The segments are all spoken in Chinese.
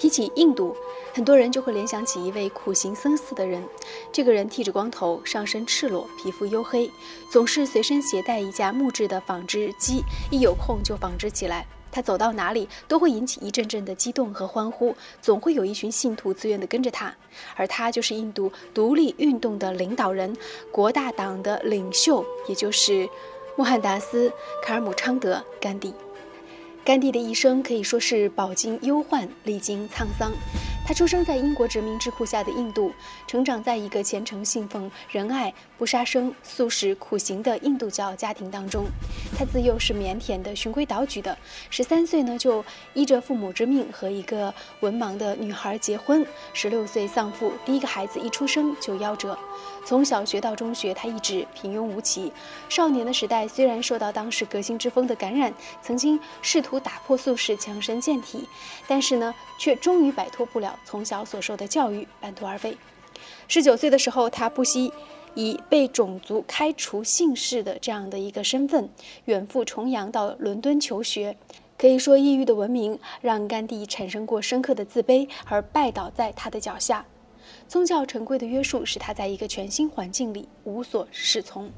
提起印度，很多人就会联想起一位苦行僧似的人。这个人剃着光头，上身赤裸，皮肤黝黑，总是随身携带一架木质的纺织机，一有空就纺织起来。他走到哪里都会引起一阵阵的激动和欢呼，总会有一群信徒自愿地跟着他。而他就是印度独立运动的领导人，国大党的领袖，也就是穆罕达斯·卡尔姆昌德·甘地。甘地的一生可以说是饱经忧患，历经沧桑。他出生在英国殖民智库下的印度，成长在一个虔诚信奉仁爱、不杀生、素食、苦行的印度教家庭当中。他自幼是腼腆的、循规蹈矩的。十三岁呢，就依着父母之命和一个文盲的女孩结婚。十六岁丧父，第一个孩子一出生就夭折。从小学到中学，他一直平庸无奇。少年的时代虽然受到当时革新之风的感染，曾经试图打破素食、强身健体，但是呢，却终于摆脱不了。从小所受的教育半途而废。十九岁的时候，他不惜以被种族开除姓氏的这样的一个身份，远赴重洋到伦敦求学。可以说，异域的文明让甘地产生过深刻的自卑，而拜倒在他的脚下。宗教陈规的约束使他在一个全新环境里无所适从。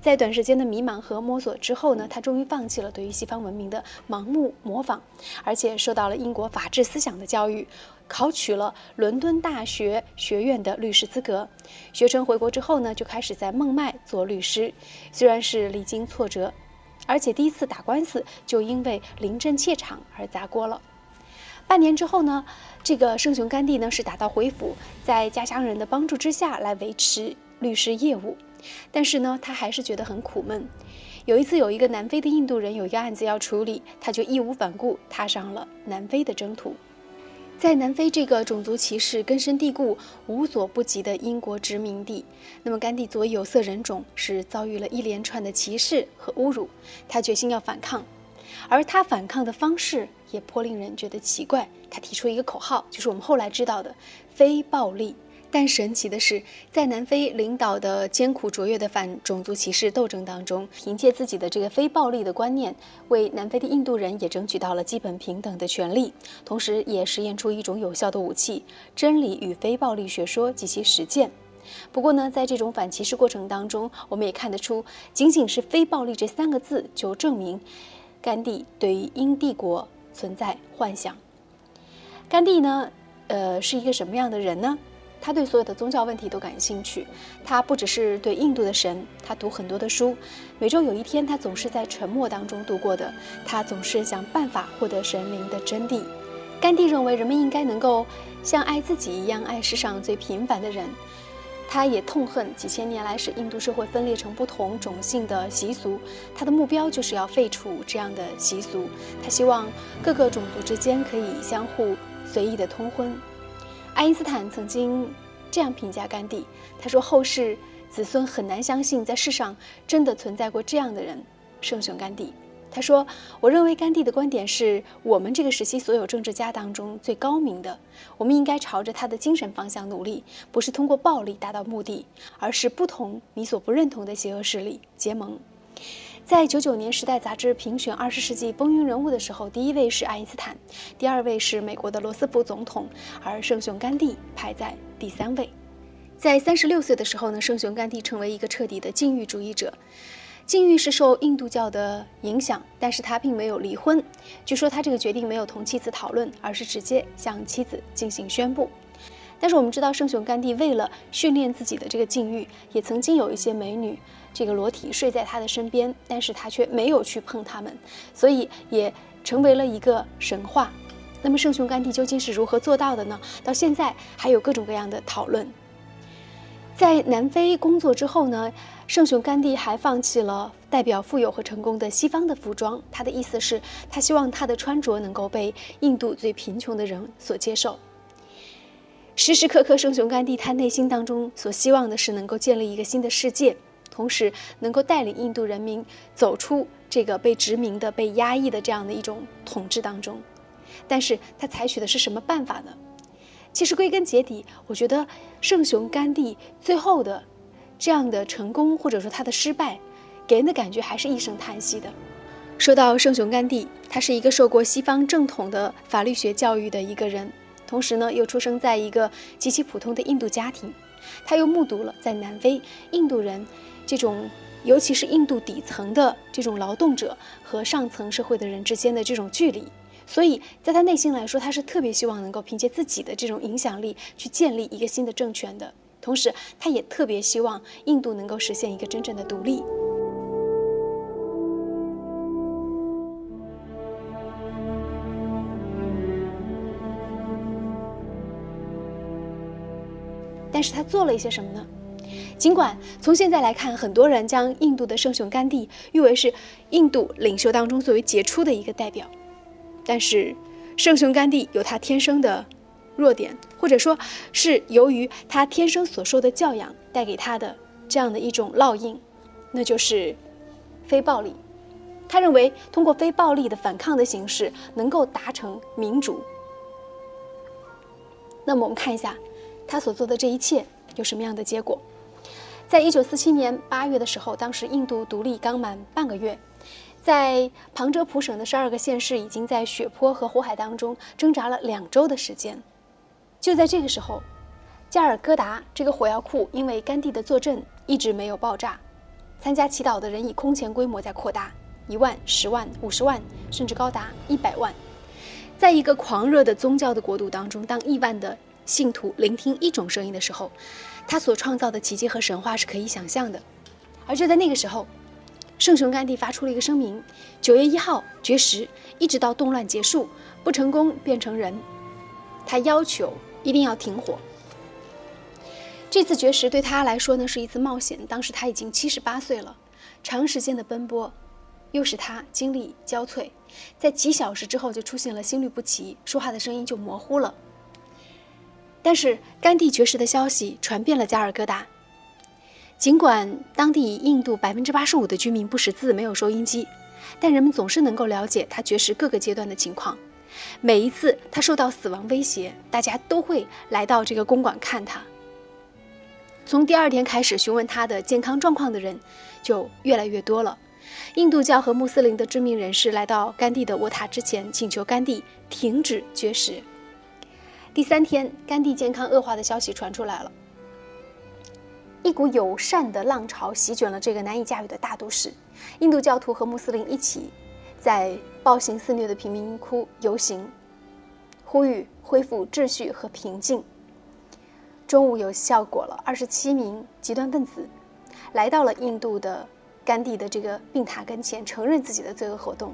在短时间的迷茫和摸索之后呢，他终于放弃了对于西方文明的盲目模仿，而且受到了英国法治思想的教育，考取了伦敦大学学院的律师资格。学成回国之后呢，就开始在孟买做律师。虽然是历经挫折，而且第一次打官司就因为临阵怯场而砸锅了。半年之后呢，这个圣雄甘地呢是打道回府，在家乡人的帮助之下来维持律师业务，但是呢，他还是觉得很苦闷。有一次，有一个南非的印度人有一个案子要处理，他就义无反顾踏上了南非的征途。在南非这个种族歧视根深蒂固、无所不及的英国殖民地，那么甘地作为有色人种是遭遇了一连串的歧视和侮辱，他决心要反抗。而他反抗的方式也颇令人觉得奇怪。他提出一个口号，就是我们后来知道的“非暴力”。但神奇的是，在南非领导的艰苦卓越的反种族歧视斗争当中，凭借自己的这个非暴力的观念，为南非的印度人也争取到了基本平等的权利，同时也实验出一种有效的武器——真理与非暴力学说及其实践。不过呢，在这种反歧视过程当中，我们也看得出，仅仅是“非暴力”这三个字就证明。甘地对于英帝国存在幻想。甘地呢，呃，是一个什么样的人呢？他对所有的宗教问题都感兴趣。他不只是对印度的神，他读很多的书。每周有一天，他总是在沉默当中度过的。他总是想办法获得神灵的真谛。甘地认为，人们应该能够像爱自己一样爱世上最平凡的人。他也痛恨几千年来使印度社会分裂成不同种姓的习俗，他的目标就是要废除这样的习俗。他希望各个种族之间可以相互随意的通婚。爱因斯坦曾经这样评价甘地，他说：“后世子孙很难相信，在世上真的存在过这样的人，圣雄甘地。”他说：“我认为甘地的观点是我们这个时期所有政治家当中最高明的。我们应该朝着他的精神方向努力，不是通过暴力达到目的，而是不同你所不认同的邪恶势力结盟。”在九九年，《时代》杂志评选二十世纪风云人物的时候，第一位是爱因斯坦，第二位是美国的罗斯福总统，而圣雄甘地排在第三位。在三十六岁的时候呢，圣雄甘地成为一个彻底的禁欲主义者。禁欲是受印度教的影响，但是他并没有离婚。据说他这个决定没有同妻子讨论，而是直接向妻子进行宣布。但是我们知道，圣雄甘地为了训练自己的这个禁欲，也曾经有一些美女这个裸体睡在他的身边，但是他却没有去碰他们，所以也成为了一个神话。那么圣雄甘地究竟是如何做到的呢？到现在还有各种各样的讨论。在南非工作之后呢？圣雄甘地还放弃了代表富有和成功的西方的服装，他的意思是，他希望他的穿着能够被印度最贫穷的人所接受。时时刻刻，圣雄甘地他内心当中所希望的是能够建立一个新的世界，同时能够带领印度人民走出这个被殖民的、被压抑的这样的一种统治当中。但是他采取的是什么办法呢？其实归根结底，我觉得圣雄甘地最后的。这样的成功或者说他的失败，给人的感觉还是一声叹息的。说到圣雄甘地，他是一个受过西方正统的法律学教育的一个人。同时呢又出生在一个极其普通的印度家庭，他又目睹了在南非印度人这种，尤其是印度底层的这种劳动者和上层社会的人之间的这种距离，所以在他内心来说，他是特别希望能够凭借自己的这种影响力去建立一个新的政权的。同时，他也特别希望印度能够实现一个真正的独立。但是他做了一些什么呢？尽管从现在来看，很多人将印度的圣雄甘地誉为是印度领袖当中最为杰出的一个代表，但是圣雄甘地有他天生的。弱点，或者说是由于他天生所受的教养带给他的这样的一种烙印，那就是非暴力。他认为通过非暴力的反抗的形式能够达成民主。那么我们看一下他所做的这一切有什么样的结果。在一九四七年八月的时候，当时印度独立刚满半个月，在旁遮普省的十二个县市已经在血泊和火海当中挣扎了两周的时间。就在这个时候，加尔各答这个火药库因为甘地的坐镇一直没有爆炸。参加祈祷的人以空前规模在扩大，一万、十万、五十万，甚至高达一百万。在一个狂热的宗教的国度当中，当亿万的信徒聆听一种声音的时候，他所创造的奇迹和神话是可以想象的。而就在那个时候，圣雄甘地发出了一个声明：九月一号绝食，一直到动乱结束，不成功变成人。他要求。一定要停火。这次绝食对他来说呢是一次冒险。当时他已经七十八岁了，长时间的奔波，又使他精力交瘁，在几小时之后就出现了心律不齐，说话的声音就模糊了。但是甘地绝食的消息传遍了加尔各答，尽管当地印度百分之八十五的居民不识字，没有收音机，但人们总是能够了解他绝食各个阶段的情况。每一次他受到死亡威胁，大家都会来到这个公馆看他。从第二天开始，询问他的健康状况的人就越来越多了。印度教和穆斯林的知名人士来到甘地的卧榻之前，请求甘地停止绝食。第三天，甘地健康恶化的消息传出来了，一股友善的浪潮席卷了这个难以驾驭的大都市。印度教徒和穆斯林一起。在暴行肆虐的贫民窟游行，呼吁恢复秩序和平静。中午有效果了，二十七名极端分子来到了印度的甘地的这个病榻跟前，承认自己的罪恶活动。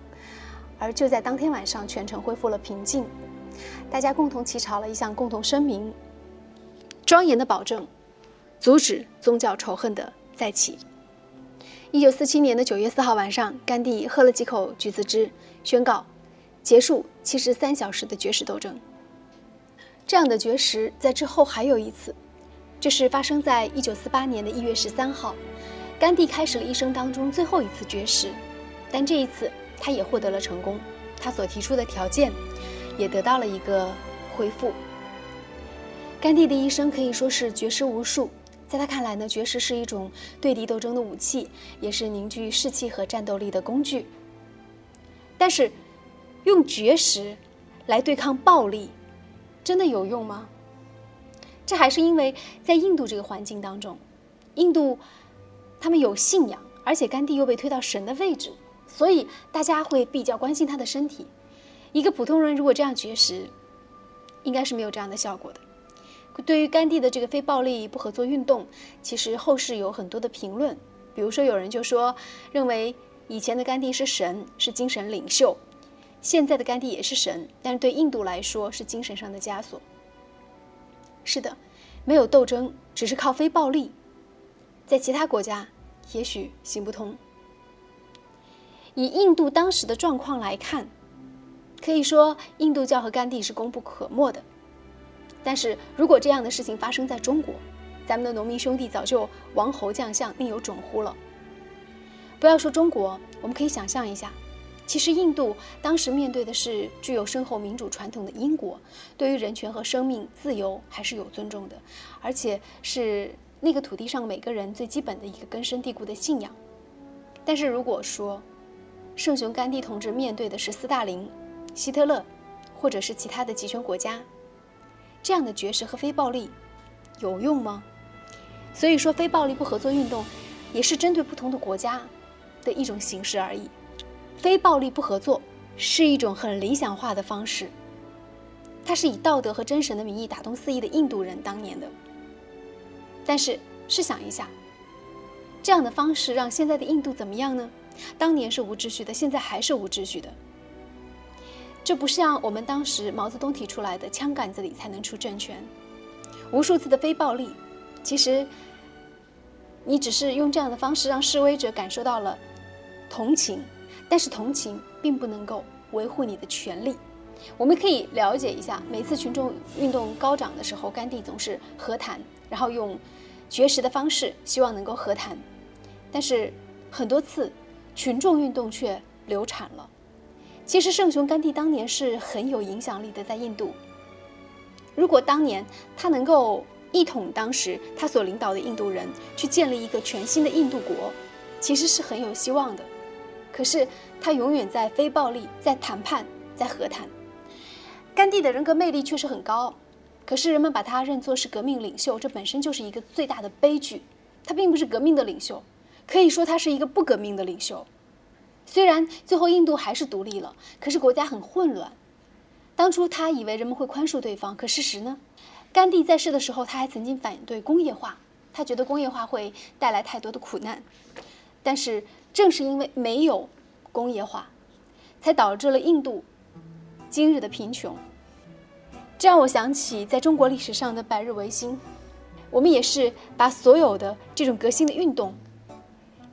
而就在当天晚上，全城恢复了平静，大家共同起草了一项共同声明，庄严的保证，阻止宗教仇恨的再起。一九四七年的九月四号晚上，甘地喝了几口橘子汁，宣告结束七十三小时的绝食斗争。这样的绝食在之后还有一次，这是发生在一九四八年的一月十三号，甘地开始了一生当中最后一次绝食，但这一次他也获得了成功，他所提出的条件也得到了一个回复。甘地的一生可以说是绝食无数。在他看来呢，绝食是一种对敌斗争的武器，也是凝聚士气和战斗力的工具。但是，用绝食来对抗暴力，真的有用吗？这还是因为在印度这个环境当中，印度他们有信仰，而且甘地又被推到神的位置，所以大家会比较关心他的身体。一个普通人如果这样绝食，应该是没有这样的效果的。对于甘地的这个非暴力不合作运动，其实后世有很多的评论。比如说，有人就说，认为以前的甘地是神，是精神领袖；现在的甘地也是神，但是对印度来说是精神上的枷锁。是的，没有斗争，只是靠非暴力，在其他国家也许行不通。以印度当时的状况来看，可以说印度教和甘地是功不可没的。但是如果这样的事情发生在中国，咱们的农民兄弟早就王侯将相另有种乎了。不要说中国，我们可以想象一下，其实印度当时面对的是具有深厚民主传统的英国，对于人权和生命自由还是有尊重的，而且是那个土地上每个人最基本的一个根深蒂固的信仰。但是如果说圣雄甘地同志面对的是斯大林、希特勒，或者是其他的极权国家，这样的绝食和非暴力有用吗？所以说，非暴力不合作运动也是针对不同的国家的一种形式而已。非暴力不合作是一种很理想化的方式，它是以道德和真神的名义打动四亿的印度人当年的。但是试想一下，这样的方式让现在的印度怎么样呢？当年是无秩序的，现在还是无秩序的。这不像我们当时毛泽东提出来的“枪杆子里才能出政权”，无数次的非暴力，其实你只是用这样的方式让示威者感受到了同情，但是同情并不能够维护你的权利。我们可以了解一下，每次群众运动高涨的时候，甘地总是和谈，然后用绝食的方式希望能够和谈，但是很多次群众运动却流产了。其实圣雄甘地当年是很有影响力的，在印度。如果当年他能够一统当时他所领导的印度人，去建立一个全新的印度国，其实是很有希望的。可是他永远在非暴力、在谈判、在和谈。甘地的人格魅力确实很高，可是人们把他认作是革命领袖，这本身就是一个最大的悲剧。他并不是革命的领袖，可以说他是一个不革命的领袖。虽然最后印度还是独立了，可是国家很混乱。当初他以为人们会宽恕对方，可事实呢？甘地在世的时候，他还曾经反对工业化，他觉得工业化会带来太多的苦难。但是正是因为没有工业化，才导致了印度今日的贫穷。这让我想起在中国历史上的百日维新，我们也是把所有的这种革新的运动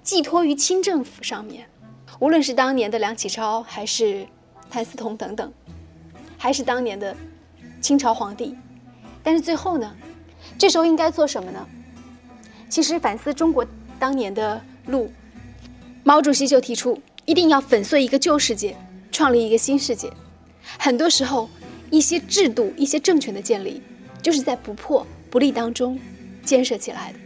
寄托于清政府上面。无论是当年的梁启超，还是谭嗣同等等，还是当年的清朝皇帝，但是最后呢，这时候应该做什么呢？其实反思中国当年的路，毛主席就提出，一定要粉碎一个旧世界，创立一个新世界。很多时候，一些制度、一些政权的建立，就是在不破不立当中建设起来的。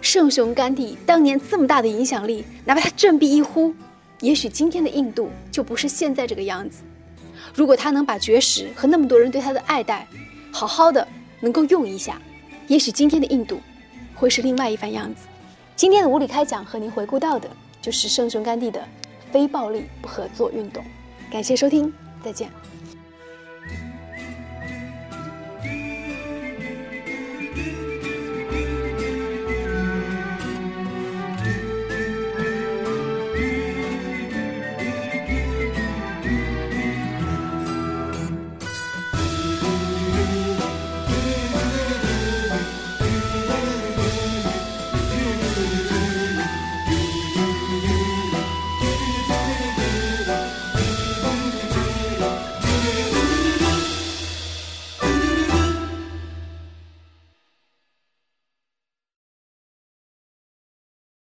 圣雄甘地当年这么大的影响力，哪怕他振臂一呼，也许今天的印度就不是现在这个样子。如果他能把绝食和那么多人对他的爱戴，好好的能够用一下，也许今天的印度会是另外一番样子。今天的无理开讲和您回顾到的就是圣雄甘地的非暴力不合作运动。感谢收听，再见。